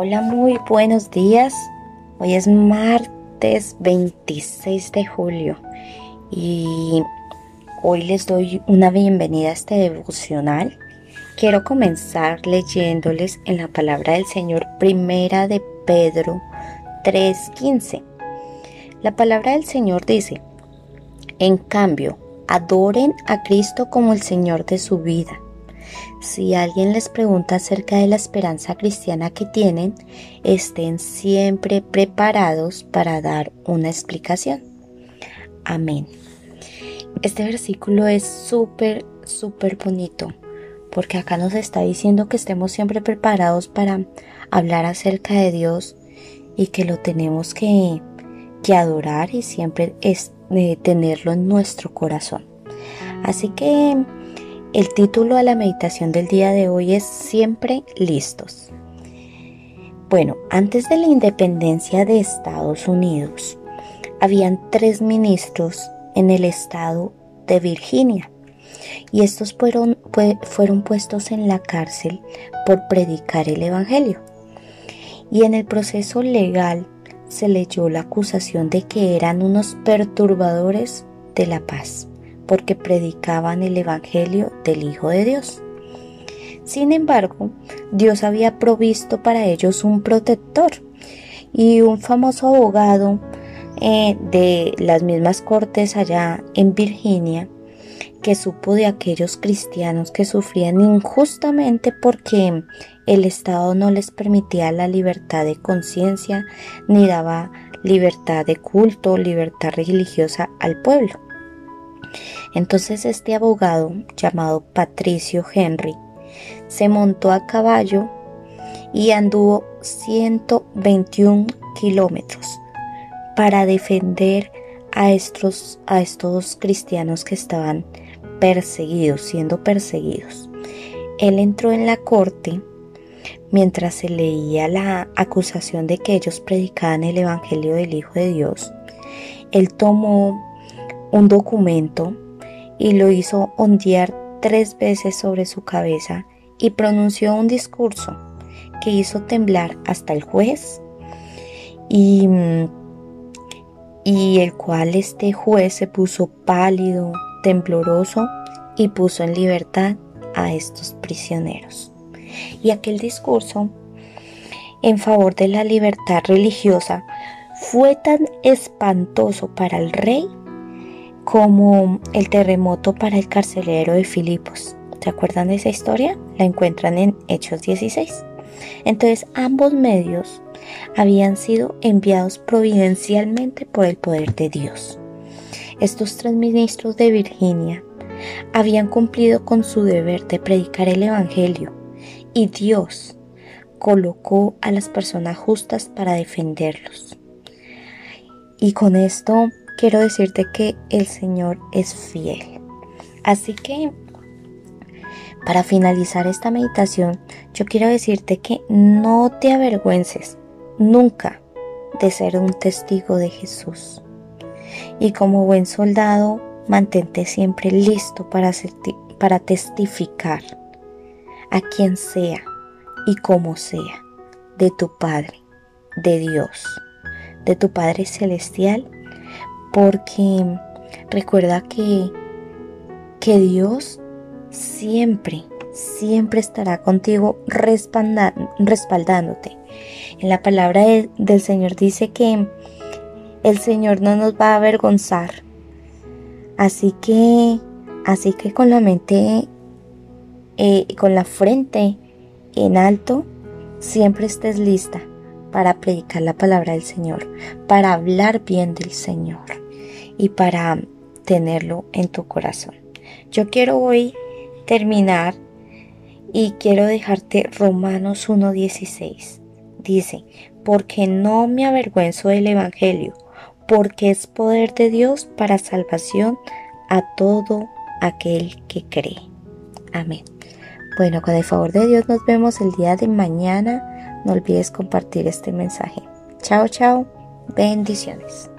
Hola, muy buenos días. Hoy es martes 26 de julio y hoy les doy una bienvenida a este devocional. Quiero comenzar leyéndoles en la palabra del Señor primera de Pedro 3:15. La palabra del Señor dice, en cambio, adoren a Cristo como el Señor de su vida si alguien les pregunta acerca de la esperanza cristiana que tienen, estén siempre preparados para dar una explicación. Amén. Este versículo es súper, súper bonito porque acá nos está diciendo que estemos siempre preparados para hablar acerca de Dios y que lo tenemos que, adorar y siempre es, eh, tenerlo en nuestro corazón. Así que el título de la meditación del día de hoy es Siempre listos. Bueno, antes de la independencia de Estados Unidos, habían tres ministros en el estado de Virginia y estos fueron, fueron puestos en la cárcel por predicar el Evangelio. Y en el proceso legal se leyó la acusación de que eran unos perturbadores de la paz porque predicaban el Evangelio del Hijo de Dios. Sin embargo, Dios había provisto para ellos un protector y un famoso abogado eh, de las mismas cortes allá en Virginia que supo de aquellos cristianos que sufrían injustamente porque el Estado no les permitía la libertad de conciencia ni daba libertad de culto, libertad religiosa al pueblo. Entonces este abogado, llamado Patricio Henry, se montó a caballo y anduvo 121 kilómetros para defender a estos, a estos cristianos que estaban perseguidos, siendo perseguidos. Él entró en la corte mientras se leía la acusación de que ellos predicaban el Evangelio del Hijo de Dios. Él tomó un documento y lo hizo ondear tres veces sobre su cabeza y pronunció un discurso que hizo temblar hasta el juez y, y el cual este juez se puso pálido, tembloroso y puso en libertad a estos prisioneros. Y aquel discurso en favor de la libertad religiosa fue tan espantoso para el rey como el terremoto para el carcelero de Filipos. ¿Se acuerdan de esa historia? La encuentran en Hechos 16. Entonces ambos medios habían sido enviados providencialmente por el poder de Dios. Estos tres ministros de Virginia habían cumplido con su deber de predicar el Evangelio y Dios colocó a las personas justas para defenderlos. Y con esto quiero decirte que el Señor es fiel. Así que para finalizar esta meditación, yo quiero decirte que no te avergüences nunca de ser un testigo de Jesús. Y como buen soldado, mantente siempre listo para, testificar a quien sea y como sea, de tu Padre, de Dios, de tu Padre Celestial porque recuerda que, que Dios siempre, siempre estará contigo respaldándote. En la palabra del Señor dice que el Señor no nos va a avergonzar. Así que, así que con la mente, eh, con la frente en alto, siempre estés lista para predicar la palabra del Señor, para hablar bien del Señor y para tenerlo en tu corazón. Yo quiero hoy terminar y quiero dejarte Romanos 1.16. Dice, porque no me avergüenzo del Evangelio, porque es poder de Dios para salvación a todo aquel que cree. Amén. Bueno, con el favor de Dios nos vemos el día de mañana. No olvides compartir este mensaje. Chao, chao. Bendiciones.